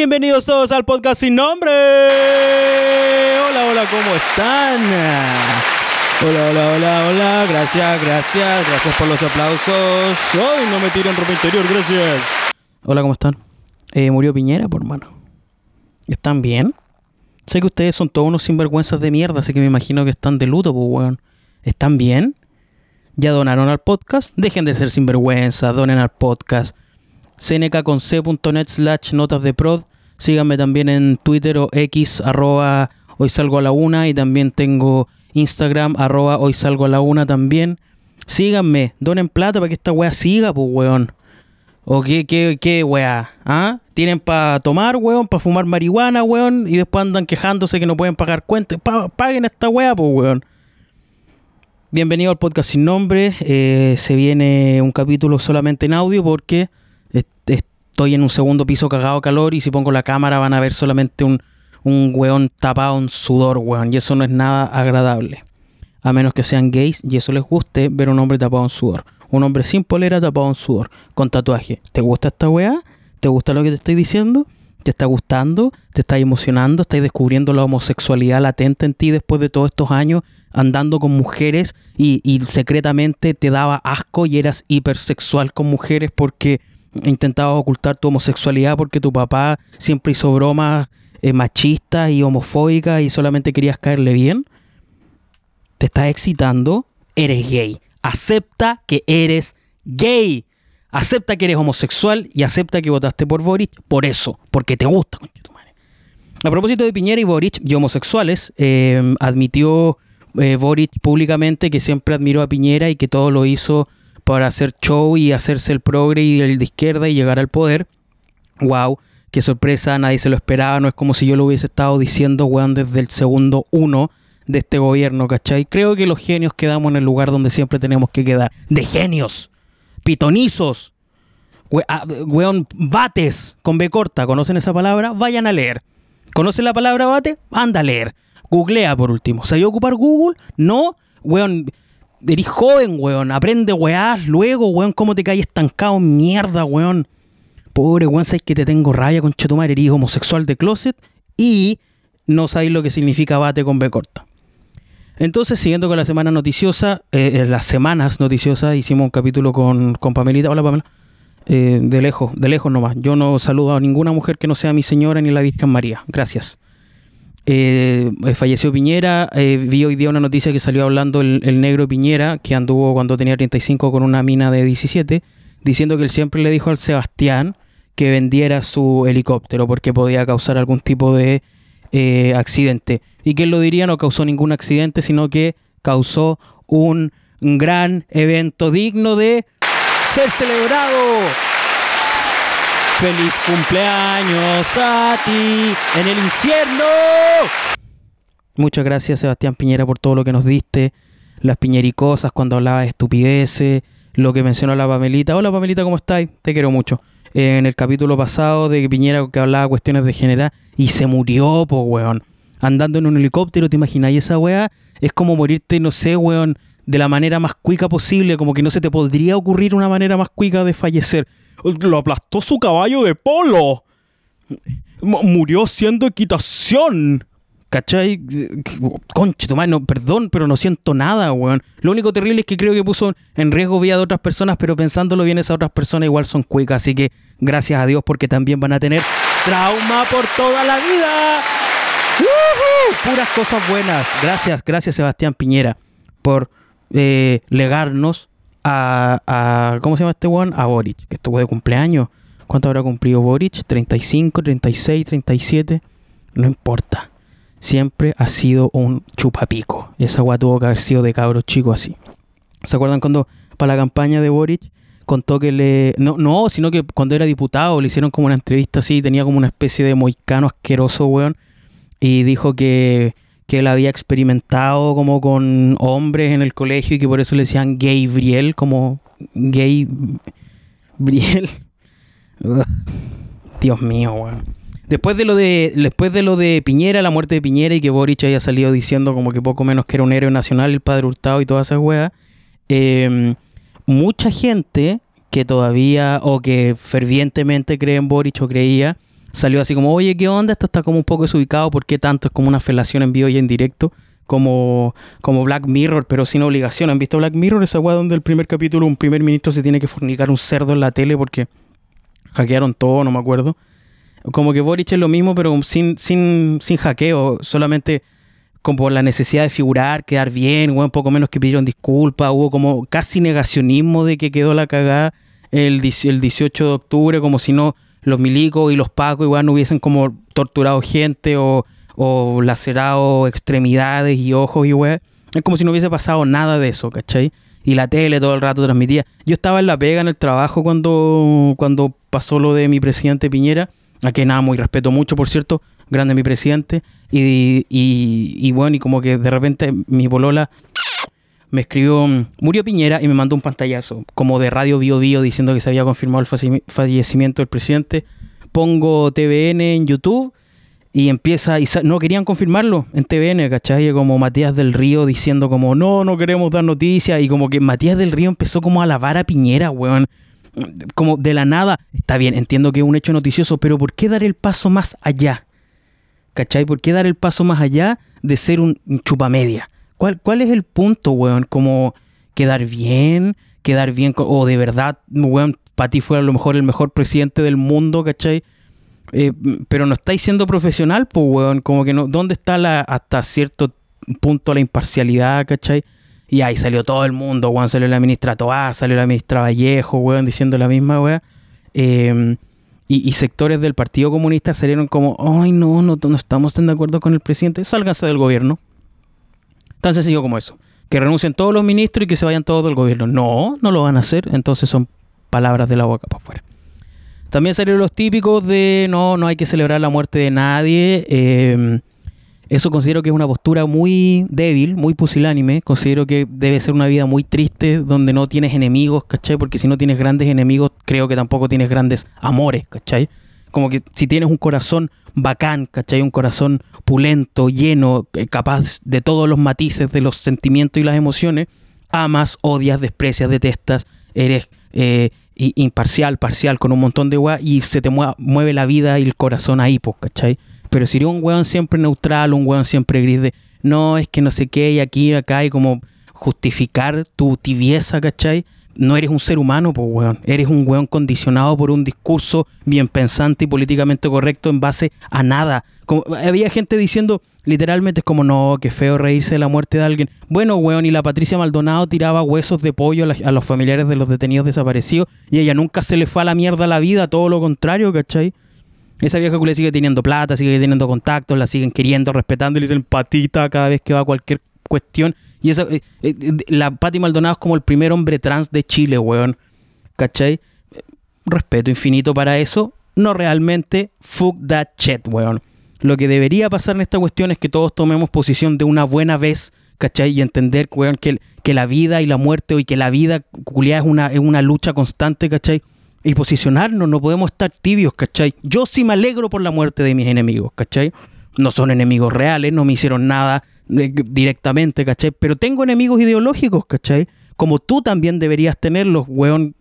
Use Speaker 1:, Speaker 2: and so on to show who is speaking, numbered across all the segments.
Speaker 1: Bienvenidos todos al podcast sin nombre. Hola, hola, ¿cómo están? Hola, hola, hola, hola. Gracias, gracias, gracias por los aplausos. Ay, no me tiren ropa interior, gracias. Hola, ¿cómo están? Eh, murió Piñera, por mano. ¿Están bien? Sé que ustedes son todos unos sinvergüenzas de mierda, así que me imagino que están de luto, pues, weón. ¿Están bien? ¿Ya donaron al podcast? Dejen de ser sinvergüenzas, donen al podcast cnk.c.net slash notas de prod. Síganme también en Twitter o X arroba hoy salgo a la una y también tengo Instagram arroba hoy salgo a la una también. Síganme, donen plata para que esta wea siga, pues weón. ¿O qué, qué, qué wea? ¿Ah? Tienen para tomar, weón, para fumar marihuana, weón, y después andan quejándose que no pueden pagar cuentas. paguen esta wea, pues weón. Bienvenido al podcast sin nombre. Eh, se viene un capítulo solamente en audio porque estoy en un segundo piso cagado calor y si pongo la cámara van a ver solamente un, un weón tapado en sudor, weón. Y eso no es nada agradable. A menos que sean gays y eso les guste ver un hombre tapado en sudor. Un hombre sin polera tapado en sudor, con tatuaje. ¿Te gusta esta weá? ¿Te gusta lo que te estoy diciendo? ¿Te está gustando? ¿Te está emocionando? ¿Estás descubriendo la homosexualidad latente en ti después de todos estos años andando con mujeres y, y secretamente te daba asco y eras hipersexual con mujeres porque intentabas ocultar tu homosexualidad porque tu papá siempre hizo bromas eh, machistas y homofóbicas y solamente querías caerle bien, te estás excitando, eres gay. Acepta que eres gay. Acepta que eres homosexual y acepta que votaste por Boric por eso, porque te gusta. A propósito de Piñera y Boric y homosexuales, eh, admitió eh, Boric públicamente que siempre admiró a Piñera y que todo lo hizo para hacer show y hacerse el progre y el de izquierda y llegar al poder. Wow, qué sorpresa, nadie se lo esperaba, no es como si yo lo hubiese estado diciendo, weón, desde el segundo uno de este gobierno, ¿cachai? Creo que los genios quedamos en el lugar donde siempre tenemos que quedar. De genios, pitonizos, ah, weón, bates con B corta, ¿conocen esa palabra? Vayan a leer. ¿Conocen la palabra bate? Anda a leer. Googlea por último. ¿Sabía ocupar Google? No. Weón, Eres joven, weón. Aprende weás luego, weón. ¿Cómo te caes estancado? Mierda, weón. Pobre weón, sabes que te tengo rabia con Chetumar. Eres homosexual de closet y no sabéis lo que significa bate con B corta. Entonces, siguiendo con la semana noticiosa, eh, eh, las semanas noticiosas, hicimos un capítulo con, con Pamelita. Hola, Pamela. Eh, de lejos, de lejos nomás. Yo no saludo a ninguna mujer que no sea mi señora ni la Virgen María. Gracias. Eh, eh, falleció Piñera, eh, vi hoy día una noticia que salió hablando el, negro Piñera, que anduvo cuando tenía 35 con una mina de 17, diciendo que él siempre le dijo al Sebastián que vendiera su helicóptero porque podía causar algún tipo de accidente. Y que él lo diría no causó ningún accidente, sino que causó un gran evento digno de ser celebrado. Feliz cumpleaños a ti en el infierno. Muchas gracias Sebastián Piñera por todo lo que nos diste, las piñericosas cuando hablaba de estupideces, lo que mencionó la Pamelita. Hola Pamelita, ¿cómo estás? Te quiero mucho. En el capítulo pasado de Piñera que hablaba cuestiones de general y se murió, pues weón. Andando en un helicóptero, ¿te imagináis esa weá? Es como morirte, no sé, weón, de la manera más cuica posible, como que no se te podría ocurrir una manera más cuica de fallecer lo aplastó su caballo de polo. murió siendo equitación. ¿Cachai? Conche, tu perdón, pero no siento nada, weón. Lo único terrible es que creo que puso en riesgo vida de otras personas, pero pensándolo bien, esas otras personas igual son cuicas. Así que gracias a Dios porque también van a tener trauma por toda la vida. Puras cosas buenas. Gracias, gracias Sebastián Piñera por eh, legarnos a, ¿cómo se llama este weón? A Boric, que estuvo de cumpleaños. ¿Cuánto habrá cumplido Boric? ¿35, 36, 37? No importa. Siempre ha sido un chupapico. Esa weá tuvo que haber sido de cabros chicos así. ¿Se acuerdan cuando para la campaña de Boric contó que le... No, no, sino que cuando era diputado le hicieron como una entrevista así, tenía como una especie de moicano asqueroso, weón. Y dijo que que él había experimentado como con hombres en el colegio y que por eso le decían Gabriel, como gay Briel. Dios mío, weón. Después de lo de después de lo de Piñera, la muerte de Piñera y que Boric haya salido diciendo como que poco menos que era un héroe nacional, el padre Hurtado y todas esas weas, em, mucha gente que todavía o que fervientemente cree en Boric o creía, salió así como, oye, ¿qué onda? Esto está como un poco desubicado, ¿por qué tanto? Es como una felación en vivo y en directo, como, como Black Mirror, pero sin obligación. ¿Han visto Black Mirror? Esa weá donde el primer capítulo un primer ministro se tiene que fornicar un cerdo en la tele porque hackearon todo, no me acuerdo. Como que Boric es lo mismo, pero sin, sin, sin hackeo, solamente como la necesidad de figurar, quedar bien, un poco menos que pidieron disculpas, hubo como casi negacionismo de que quedó la cagada el 18 de octubre, como si no los milicos y los pacos igual no hubiesen como torturado gente o, o lacerado extremidades y ojos y weá. Es como si no hubiese pasado nada de eso, ¿cachai? Y la tele todo el rato transmitía. Yo estaba en la pega en el trabajo cuando, cuando pasó lo de mi presidente Piñera, a que nada, muy respeto mucho, por cierto, grande mi presidente. Y, y, bueno, y como que de repente mi bolola me escribió, murió Piñera y me mandó un pantallazo, como de Radio Bio Bio, diciendo que se había confirmado el fallecimiento del presidente. Pongo TVN en YouTube y empieza, y no querían confirmarlo en TVN, ¿cachai? Como Matías del Río diciendo como, no, no queremos dar noticias, y como que Matías del Río empezó como a lavar a Piñera, weón. Como de la nada, está bien, entiendo que es un hecho noticioso, pero ¿por qué dar el paso más allá? ¿Cachai? ¿Por qué dar el paso más allá de ser un, chupamedia? ¿Cuál, ¿Cuál es el punto, weón? Como quedar bien, quedar bien, o de verdad, weón, para ti fue a lo mejor el mejor presidente del mundo, ¿cachai? Eh, pero no estáis siendo profesional, pues, weón. Como que no, ¿dónde está la, hasta cierto punto la imparcialidad, ¿cachai? Y ahí salió todo el mundo, weón. Salió la ministra Toá, salió la ministra Vallejo, weón, diciendo la misma, weón. Eh, y, sectores del Partido Comunista salieron como, ay, no, no, no estamos tan de acuerdo con el presidente, sálganse del gobierno. Tan sencillo como eso. Que renuncien todos los ministros y que se vayan todos del gobierno. No, no lo van a hacer, entonces son palabras de la boca para afuera. También salieron los típicos de no, no hay que celebrar la muerte de nadie. Eh, eso considero que es una postura muy débil, muy pusilánime. Considero que debe ser una vida muy triste donde no tienes enemigos, ¿cachai? Porque si no tienes grandes enemigos, creo que tampoco tienes grandes amores, ¿cachai? Como que si tienes un corazón bacán, ¿cachai? Un corazón pulento, lleno, eh, capaz de todos los matices de los sentimientos y las emociones, amas, odias, desprecias, detestas, eres eh, imparcial, parcial, con un montón de weá y se te mueve la vida y el corazón ahí, pues, ¿cachai? Pero si eres un weón siempre neutral, un weón siempre gris de no, es que no sé qué, y aquí, acá, y como justificar tu tibieza, ¿cachai? No eres un ser humano, pues weón. Eres un weón condicionado por un discurso bien pensante y políticamente correcto en base a nada. Había gente diciendo, literalmente es como, no, qué feo reírse de la muerte de alguien. Bueno, weón, y la Patricia Maldonado tiraba huesos de pollo a, a los familiares de los detenidos desaparecidos y ella nunca se le fue a la mierda la vida, todo lo contrario, ¿cachai? Esa vieja culia sigue teniendo plata, sigue teniendo contactos, la siguen queriendo, respetando y le dicen patita cada vez que va a cualquier cuestión. Y esa, eh, eh, la Pati Maldonado es como el primer hombre trans de Chile, weón. ¿Cachai? Respeto infinito para eso. No realmente, fuck that shit, weón. Lo que debería pasar en esta cuestión es que todos tomemos posición de una buena vez, ¿cachai? Y entender, weón, que, que la vida y la muerte, y que la vida, culia, es una, es una lucha constante, ¿cachai? y posicionarnos, no podemos estar tibios, ¿cachai? Yo sí me alegro por la muerte de mis enemigos, ¿cachai? No son enemigos reales, no me hicieron nada directamente, ¿cachai? Pero tengo enemigos ideológicos, ¿cachai? Como tú también deberías tenerlos, weón,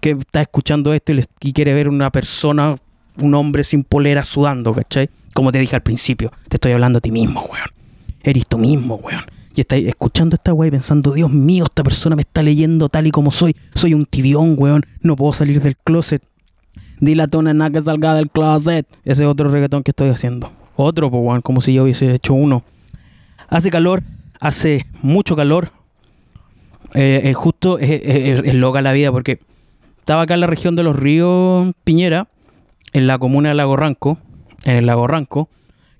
Speaker 1: que está escuchando esto y, quiere ver una persona, un hombre sin polera sudando, ¿cachai? Como te dije al principio, te estoy hablando a ti mismo, weón. Eres tú mismo, weón y estáis escuchando esta weá y pensando, Dios mío, esta persona me está leyendo tal y como soy. Soy un tibión, weón. No puedo salir del closet. Dile a Tona nada que salga del closet. Ese es otro reggaetón que estoy haciendo. Otro, pues, weón, como si yo hubiese hecho uno. Hace calor, hace mucho calor. Eh, eh justo es, loca la vida porque estaba acá en la región de los ríos Piñera, en la comuna de Lago Ranco, en el Lago Ranco,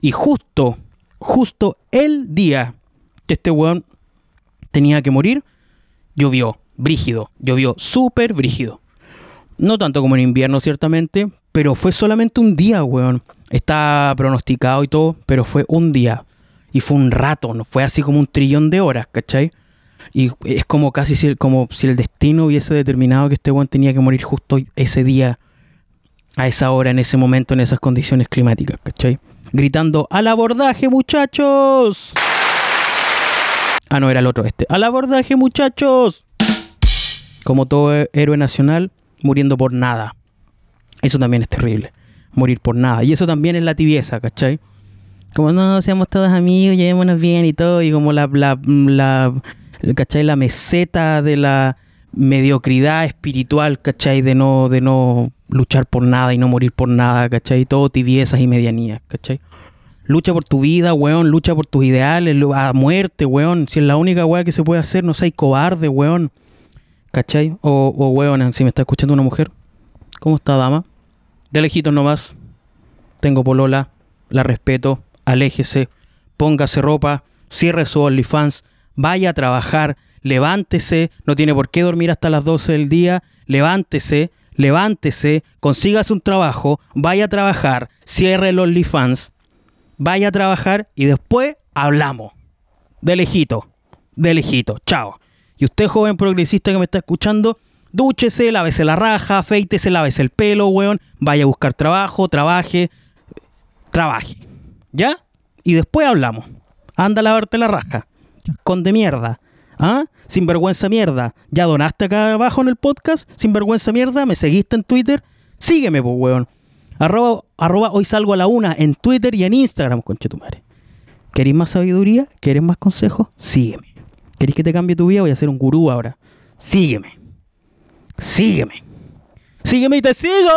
Speaker 1: y justo, justo el día que este weón tenía que morir, llovió, brígido, llovió súper brígido. No tanto como en invierno, ciertamente, pero fue solamente un día, weón. Está pronosticado y todo, pero fue un día. Y fue un rato, no fue así como un trillón de horas, ¿cachai? Y es como casi si, como si el destino hubiese determinado que este weón tenía que morir justo ese día, a esa hora, en ese momento, en esas condiciones climáticas, ¿cachai? Gritando, al abordaje, muchachos. Ah, no, era el otro este. ¡Al abordaje, muchachos! Como todo héroe nacional, muriendo por nada. Eso también es terrible. morir por nada. Y eso también es la tibieza, ¿cachai? Como no, seamos todos amigos, llevémonos bien y todo, y como la, la, la, ¿cachai? La meseta de la mediocridad espiritual, ¿cachai? De no, de no luchar por nada y no morir por nada, ¿cachai? Todo tibiezas y medianías, ¿cachai? Lucha por tu vida, weón, lucha por tus ideales, a muerte, weón. Si es la única weá que se puede hacer, no seas cobarde, weón. ¿Cachai? O, o weón, si me está escuchando una mujer. ¿Cómo está, dama? De lejitos nomás. Tengo polola, la respeto, aléjese, póngase ropa, cierre su OnlyFans, vaya a trabajar, levántese, no tiene por qué dormir hasta las 12 del día, levántese, levántese, consígase un trabajo, vaya a trabajar, cierre el OnlyFans, vaya a trabajar y después hablamos. De lejito, de lejito, chao. Y usted, joven progresista que me está escuchando, dúchese, lávese la raja, afeítese, lávese el pelo, weón, vaya a buscar trabajo, trabaje, trabaje. ¿Ya? Y después hablamos. Anda a lavarte la raja. Con de mierda. ¿Ah? Sinvergüenza mierda. ¿Ya donaste acá abajo en el podcast? Sinvergüenza mierda. ¿Me seguiste en Twitter? Sígueme, pues, weón. Arroba, hoy salgo a la una en Twitter y en Instagram, conche tu madre. ¿Queréis más sabiduría? ¿Querés más consejos? Sígueme. ¿Queréis que te cambie tu vida? Voy a ser un gurú ahora. Sígueme. Sígueme. Sígueme y te sigo.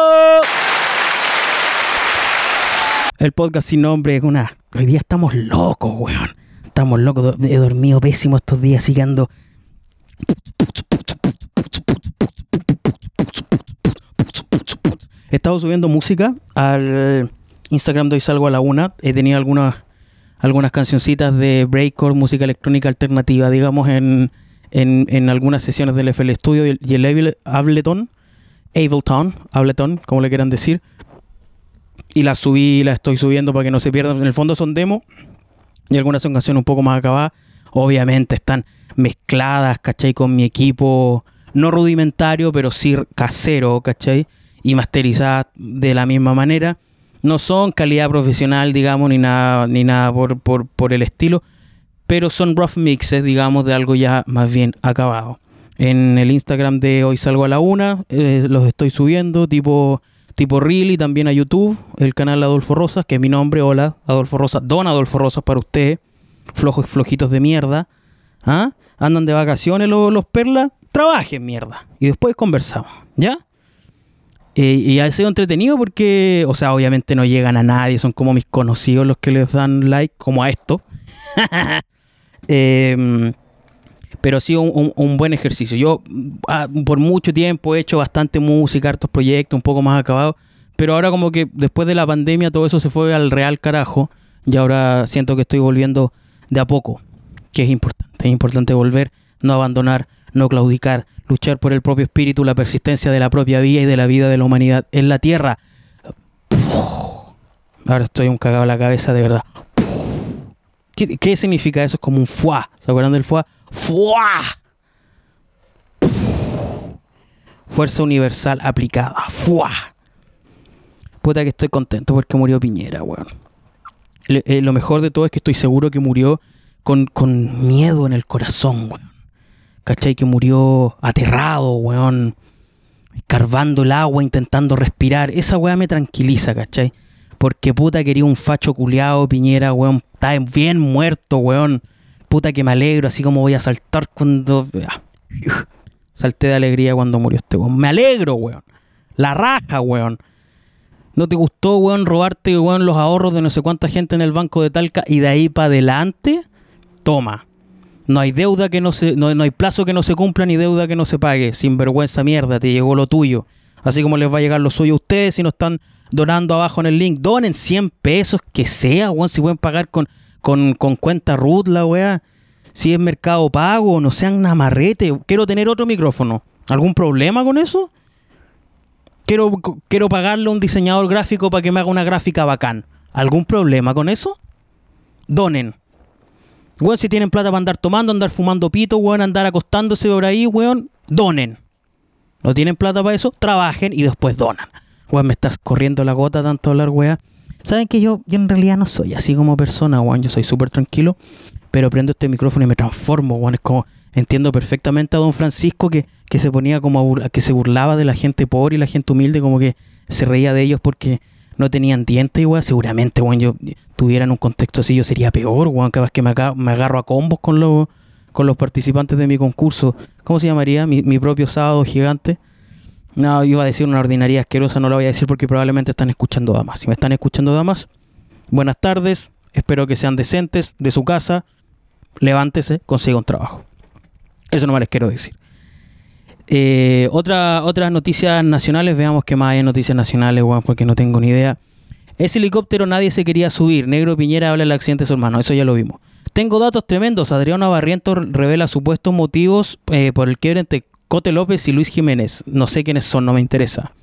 Speaker 1: El podcast sin nombre es una. Hoy día estamos locos, weón. Estamos locos. He dormido pésimo estos días, siguiendo. He estado subiendo música al Instagram de hoy salgo a la una. He tenido algunas algunas cancioncitas de breakcore, música electrónica alternativa, digamos, en, en, algunas sesiones del FL Studio y el, Ableton, Ableton, Ableton, como le quieran decir y la subí, la estoy subiendo para que no se pierdan. En el fondo son demos y algunas son canciones un poco más acabadas. Obviamente están mezcladas, ¿cachai? Con mi equipo, no rudimentario, pero sí casero, ¿cachai? Y masterizadas de la misma manera. No son calidad profesional, digamos, ni nada, ni nada por, por, el estilo, pero son rough mixes, digamos, de algo ya más bien acabado. En el Instagram de Hoy Salgo a la Una, eh, los estoy subiendo, tipo tipo Reel y también a YouTube, el canal Adolfo Rosas, que es mi nombre, hola, Adolfo Rosas, don Adolfo Rosas para usted, flojos flojitos de mierda, ¿ah? Andan de vacaciones los, perlas, trabajen mierda, y después conversamos, ¿ya? Eh, y ha sido entretenido porque, o sea, obviamente no llegan a nadie, son como mis conocidos los que les dan like, como a esto. eh, pero sí un, un, buen ejercicio. Yo ah, por mucho tiempo he hecho bastante música, hartos proyectos, un poco más acabados, pero ahora como que después de la pandemia todo eso se fue al real carajo y ahora siento que estoy volviendo de a poco, que es importante, es importante volver, no abandonar, no claudicar, luchar por el propio espíritu, la persistencia de la propia vida y de la vida de la humanidad en la tierra. Ahora estoy un cagado a la cabeza, de verdad. ¿Qué, ¿Qué, significa eso? Es como un fuá. ¿Se acuerdan del fuá? ¡Fua! Fuerza universal aplicada. ¡Fua! Puta que estoy contento porque murió Piñera, weón. Eh, lo mejor de todo es que estoy seguro que murió con, con miedo en el corazón, weón. ¿Cachai? Que murió aterrado, weón. Carvando el agua, intentando respirar. Esa weá me tranquiliza, ¿cachai? Porque puta quería un facho culeado, Piñera, weón. Está bien muerto, weón puta que me alegro, así como voy a saltar cuando... Salté de alegría cuando murió este weón. Me alegro, weón. La raja, weón. ¿No te gustó, weón, robarte, weón, los ahorros de no sé cuánta gente en el banco de Talca y de ahí para adelante? Toma. No hay deuda que no se, no, hay plazo que no se cumpla ni deuda que no se pague. Sin vergüenza mierda, te llegó lo tuyo. Así como les va a llegar lo suyo a ustedes si no están donando abajo en el link. Donen 100 pesos, que sea, weón, si pueden pagar con con, cuenta root la weá. Si es mercado pago, no sean amarrete. Quiero tener otro micrófono. ¿Algún problema con eso? Quiero, quiero pagarle a un diseñador gráfico para que me haga una gráfica bacán. ¿Algún problema con eso? Donen. Weón, si tienen plata para andar tomando, andar fumando pito, weón, andar acostándose por ahí, weón, donen. ¿No tienen plata para eso? Trabajen y después donan. Weón, me estás corriendo la gota tanto hablar, weón. Saben que yo, yo en realidad no soy así como persona, weón. Yo soy súper tranquilo, pero prendo este micrófono y me transformo, weón. Es como, entiendo perfectamente a don Francisco que, se ponía como a que se burlaba de la gente pobre y la gente humilde, como que se reía de ellos porque no tenían dientes, weón. Seguramente, weón, yo tuviera en un contexto así, yo sería peor, weón. Cada vez que me, me agarro a combos con los, con los participantes de mi concurso. ¿Cómo se llamaría? Mi, mi propio sábado gigante. No, iba a decir una ordinaria asquerosa, no la voy a decir porque probablemente están escuchando damas. Si me están escuchando damas, buenas tardes, espero que sean decentes de su casa, levántese, consiga un trabajo. Eso no me les quiero decir. Eh, otra, otras noticias nacionales, veamos qué más hay en noticias nacionales, bueno, porque no tengo ni idea. Ese helicóptero nadie se quería subir. Negro Piñera habla del accidente de su hermano, eso ya lo vimos. Tengo datos tremendos. Adriano Barriento revela supuestos motivos eh, por el quiebre entre Cote López y Luis Jiménez. No sé quiénes son, no me interesa.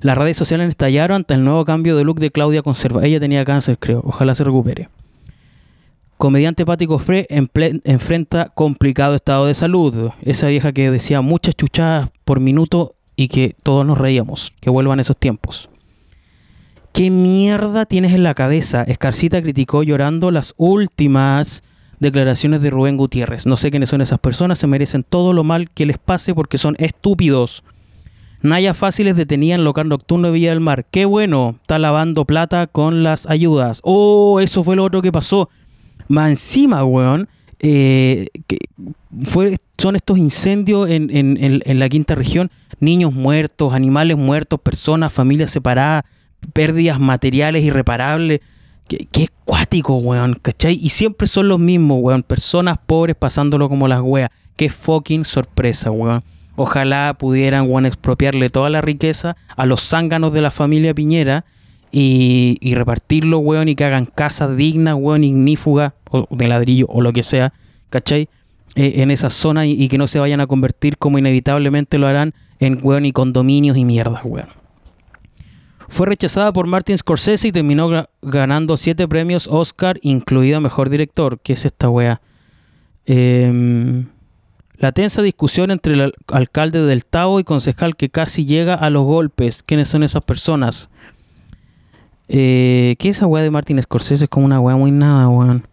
Speaker 1: Las redes sociales estallaron ante el nuevo cambio de look de Claudia Conserva. Ella tenía cáncer, creo. Ojalá se recupere. Comediante Pático Fre enfrenta complicado estado de salud. Esa vieja que decía muchas chuchadas por minuto y que todos nos reíamos. Que vuelvan esos tiempos. ¿Qué mierda tienes en la cabeza? Escarcita criticó llorando las últimas declaraciones de Rubén Gutiérrez. No sé quiénes son esas personas, se merecen todo lo mal que les pase porque son estúpidos. Naya Fáciles detenía en local nocturno de Villa del Mar. Qué bueno, está lavando plata con las ayudas. Oh, eso fue lo otro que pasó. Más encima, weón, eh, que son estos incendios en, en la quinta región. Niños muertos, animales muertos, personas, familias separadas, pérdidas materiales irreparables. Qué, cuático, weón, ¿cachai? Y siempre son los mismos, weón. Personas pobres pasándolo como las weas. Qué fucking sorpresa, weón. Ojalá pudieran, weón, expropiarle toda la riqueza a los zánganos de la familia Piñera y, repartirlo, weón, y que hagan casas dignas, weón, ignífugas, o de ladrillo, o lo que sea, ¿cachai? Eh, en esa zona y, y, que no se vayan a convertir como inevitablemente lo harán en, weón, y condominios y mierdas, weón. Fue rechazada por Martin Scorsese y terminó ganando siete premios Oscar, incluido Mejor Director. ¿Qué es esta wea? Em, la tensa discusión entre el alcalde del Tao y concejal que casi llega a los golpes. ¿Quiénes son esas personas? Eh, ¿Qué es esa wea de Martin Scorsese? Es como una wea muy nada, weón.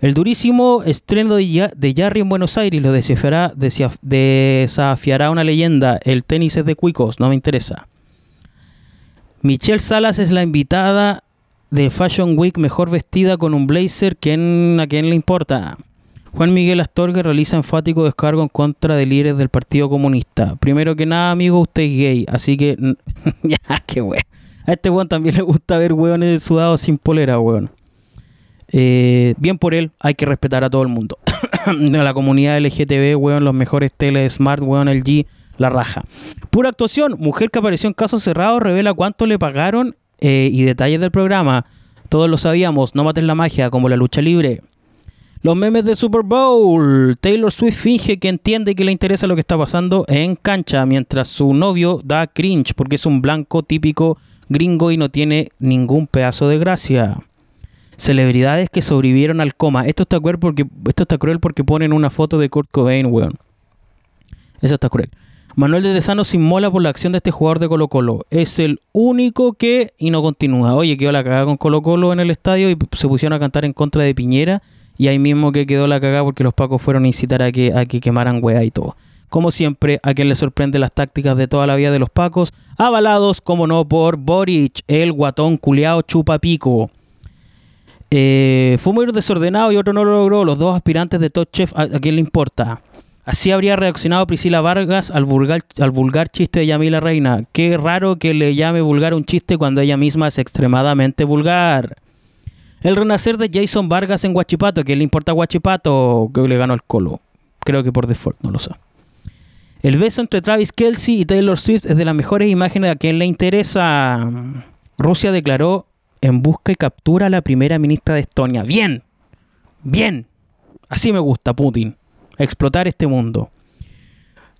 Speaker 1: El durísimo estreno de, de Jarry en Buenos Aires lo desafiará, desafiará una leyenda. El tenis es de cuicos, no me interesa. Michelle Salas es la invitada de Fashion Week mejor vestida con un blazer. ¿Quién, ¿A quién le importa? Juan Miguel Astorga realiza enfático descargo en contra de líderes del Partido Comunista. Primero que nada, amigo, usted es gay, así que. ya, qué weón. A este weón también le gusta ver weones sudados sin polera, weón. Eh, bien por él, hay que respetar a todo el mundo. la comunidad LGTB, weón, los mejores tele smart, weón, el G la raja. Pura actuación, mujer que apareció en caso cerrado, revela cuánto le pagaron eh, y detalles del programa. Todos lo sabíamos, no mates la magia, como la lucha libre. Los memes de Super Bowl. Taylor Swift finge que entiende y que le interesa lo que está pasando en cancha, mientras su novio da cringe porque es un blanco típico gringo y no tiene ningún pedazo de gracia. Celebridades que sobrevivieron al coma. Esto está cruel porque, esto está cruel porque ponen una foto de Kurt Cobain, weón. Eso está cruel. Manuel de Desano se inmola por la acción de este jugador de Colo Colo. Es el único que y no continúa. Oye, quedó la cagada con Colo Colo en el estadio y se pusieron a cantar en contra de Piñera. Y ahí mismo que quedó la cagada porque los pacos fueron a incitar a que, a que quemaran weá y todo. Como siempre, a quien le sorprende las tácticas de toda la vida de los pacos, avalados, como no, por Boric, el guatón culeado chupapico. Eh, fue muy desordenado y otro no lo logró. Los dos aspirantes de Top Chef, ¿a, a quién le importa? Así habría reaccionado Priscila Vargas al vulgar, al vulgar chiste de Yamila Reina. Qué raro que le llame vulgar un chiste cuando ella misma es extremadamente vulgar. El renacer de Jason Vargas en Guachipato. ¿Qué le importa Guachipato? Que le ganó el colo. Creo que por default, no lo sé. El beso entre Travis Kelsey y Taylor Swift es de las mejores imágenes a quien le interesa. Rusia declaró en busca y captura a la primera ministra de Estonia. Bien, bien. Así me gusta Putin explotar este mundo.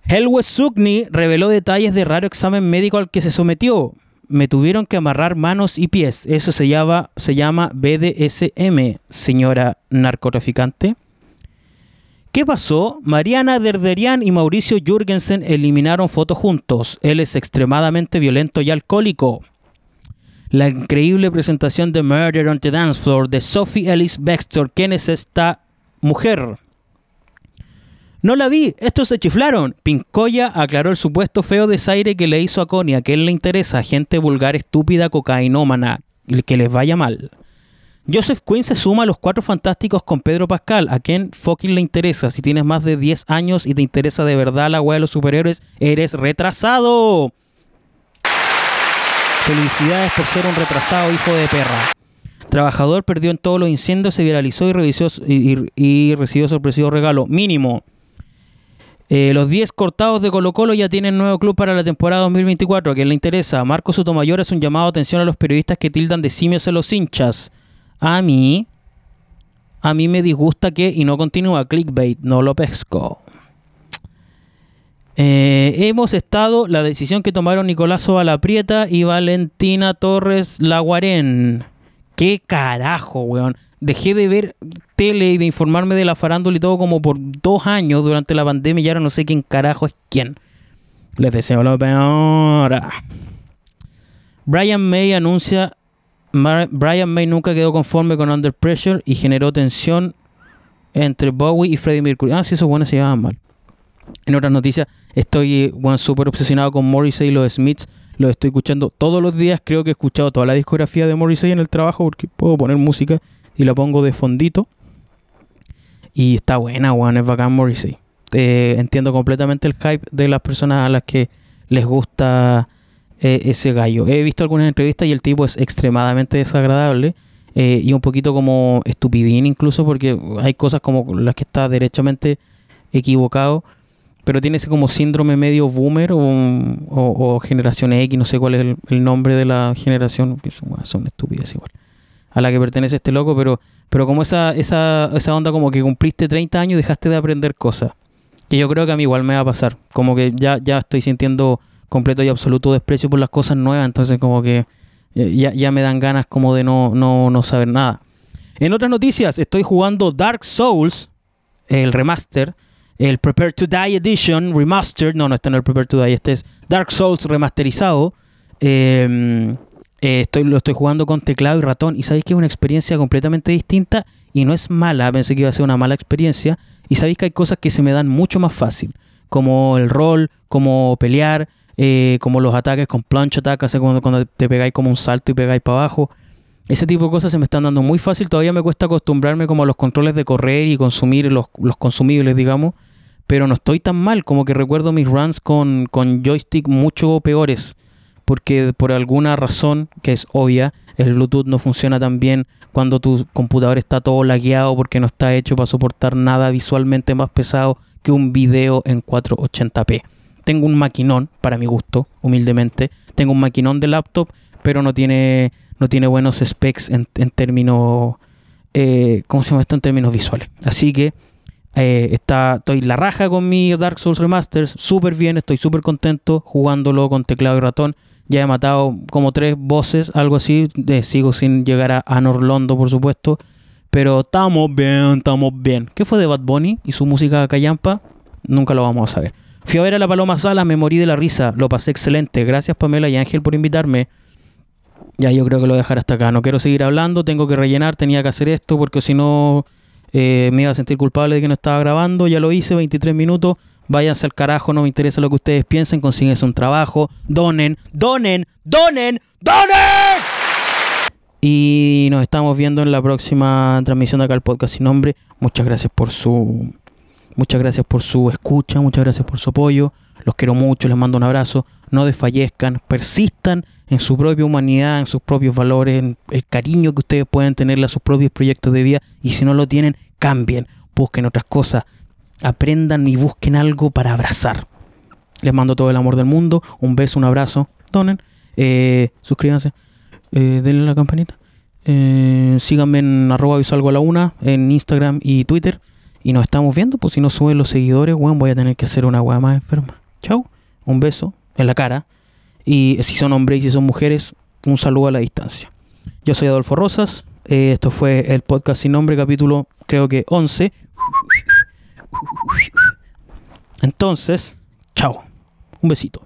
Speaker 1: Helwe Sukni reveló detalles de raro examen médico al que se sometió. Me tuvieron que amarrar manos y pies. Eso se llama, se llama BDSM, señora narcotraficante. ¿Qué pasó? Mariana Derderian y Mauricio Jürgensen eliminaron fotos juntos. Él es extremadamente violento y alcohólico. La increíble presentación de Murder on the Dance Floor de Sophie Ellis Baxter. ¿Quién es esta mujer? No la vi, estos se chiflaron. Pincoya aclaró el supuesto feo desaire que le hizo a Connie. A que él le interesa, gente vulgar, estúpida, cocainómana, que les vaya mal. Joseph Quinn se suma a los cuatro fantásticos con Pedro Pascal. ¿A quién fucking le interesa? Si tienes más de 10 años y te interesa de verdad la weá de los superhéroes, eres retrasado. Felicidades por ser un retrasado hijo de perra. Trabajador perdió en todos los incendios, se viralizó y, y, recibió sorpresivo regalo. Mínimo. Eh, los 10 cortados de Colo Colo ya tienen nuevo club para la temporada 2024. ¿A quién le interesa? Marco Sotomayor es un llamado a atención a los periodistas que tildan de simios a los hinchas. A mí, a mí me disgusta que, y no continúa, clickbait, no lo pesco. Eh, hemos estado, la decisión que tomaron Nicolás Prieta y Valentina Torres Laguarén. ¿Qué carajo, weón? Dejé de ver y de informarme de la farándula y todo como por dos años durante la pandemia y ahora no sé quién carajo es quién. Les deseo lo peor. Brian May anuncia. Brian May nunca quedó conforme con Under Pressure y generó tensión entre Bowie y Freddie Mercury. Ah, sí, esos buenos se llevaban mal. En otras noticias, estoy bueno, súper obsesionado con Morrissey y los Smiths lo estoy escuchando todos los días. Creo que he escuchado toda la discografía de Morrissey en el trabajo porque puedo poner música y la pongo de fondito. Y está buena, weón, es bacán Morrissey. Eh, entiendo completamente el hype de las personas a las que les gusta eh, ese gallo. He visto algunas entrevistas y el tipo es extremadamente desagradable eh, y un poquito como estupidín incluso porque hay cosas como las que está derechamente equivocado pero tiene ese como síndrome medio boomer o, generación X, no sé cuál es el, nombre de la generación, que son, son estúpidas igual, a la que pertenece este loco, pero, pero como esa, esa, esa onda como que cumpliste 30 años y dejaste de aprender cosas, que yo creo que a mí igual me va a pasar, como que ya, ya estoy sintiendo completo y absoluto desprecio por las cosas nuevas, entonces como que ya, ya me dan ganas como de no, no, no saber nada. En otras noticias, estoy jugando Dark Souls, el remaster, el Prepare to Die Edition Remastered. No, no, este no es el Prepare to Die, este es Dark Souls remasterizado. Em, eh, estoy, lo estoy jugando con teclado y ratón. Y sabéis que es una experiencia completamente distinta y no es mala. Pensé que iba a ser una mala experiencia. Y sabéis que hay cosas que se me dan mucho más fácil, como el rol, como pelear, eh, como los ataques con plunge attack, cuando, cuando te pegáis como un salto y pegáis para abajo. Ese tipo de cosas se me están dando muy fácil. Todavía me cuesta acostumbrarme como a los controles de correr y consumir los, consumibles, digamos. Pero no estoy tan mal como que recuerdo mis runs con, con joystick mucho peores. Porque por alguna razón, que es obvia, el Bluetooth no funciona tan bien cuando tu computador está todo lagueado porque no está hecho para soportar nada visualmente más pesado que un video en 480p. Tengo un maquinón, para mi gusto, humildemente. Tengo un maquinón de laptop, pero no tiene no tiene buenos specs en, términos, eh, ¿cómo se llama esto? En términos visuales. Así que eh, está, estoy la raja con mi Dark Souls Remasters, súper bien, estoy súper contento jugándolo con teclado y ratón. Ya he matado como tres bosses, algo así. sigo sin llegar a Anor Londo, por supuesto. Pero estamos bien, estamos bien. ¿Qué fue de Bad Bunny y su música callampa? Nunca lo vamos a saber. Fui a ver a la Paloma Sala, me morí de la risa, lo pasé excelente. Gracias Pamela y Ángel por invitarme. Ya yo creo que lo voy a dejar hasta acá. No quiero seguir hablando, tengo que rellenar, tenía que hacer esto porque si no eh, me iba a sentir culpable de que no estaba grabando. Ya lo hice, 23 minutos. Váyanse al carajo, no me interesa lo que ustedes piensen, consíguense un trabajo, donen, donen, donen, donen. Y nos estamos viendo en la próxima transmisión de acá el podcast sin nombre. Muchas gracias por su muchas gracias por su escucha, muchas gracias por su apoyo. Los quiero mucho, les mando un abrazo. No desfallezcan, persistan en su propia humanidad, en sus propios valores, en el cariño que ustedes pueden tenerle a sus propios proyectos de vida. Y si no lo tienen, cambien, busquen otras cosas, aprendan y busquen algo para abrazar. Les mando todo el amor del mundo, un beso, un abrazo, donen, eh, suscríbanse, eh, denle la campanita. Eh, síganme en arroba y salgo a la una en Instagram y Twitter. Y nos estamos viendo, pues si no suben los seguidores, bueno, voy a tener que hacer una weá más enferma. Chau, un beso en la cara. Y si son hombres y si son mujeres, un saludo a la distancia. Yo soy Adolfo Rosas. Esto fue el podcast sin nombre, capítulo creo que 11. Entonces, chao. Un besito.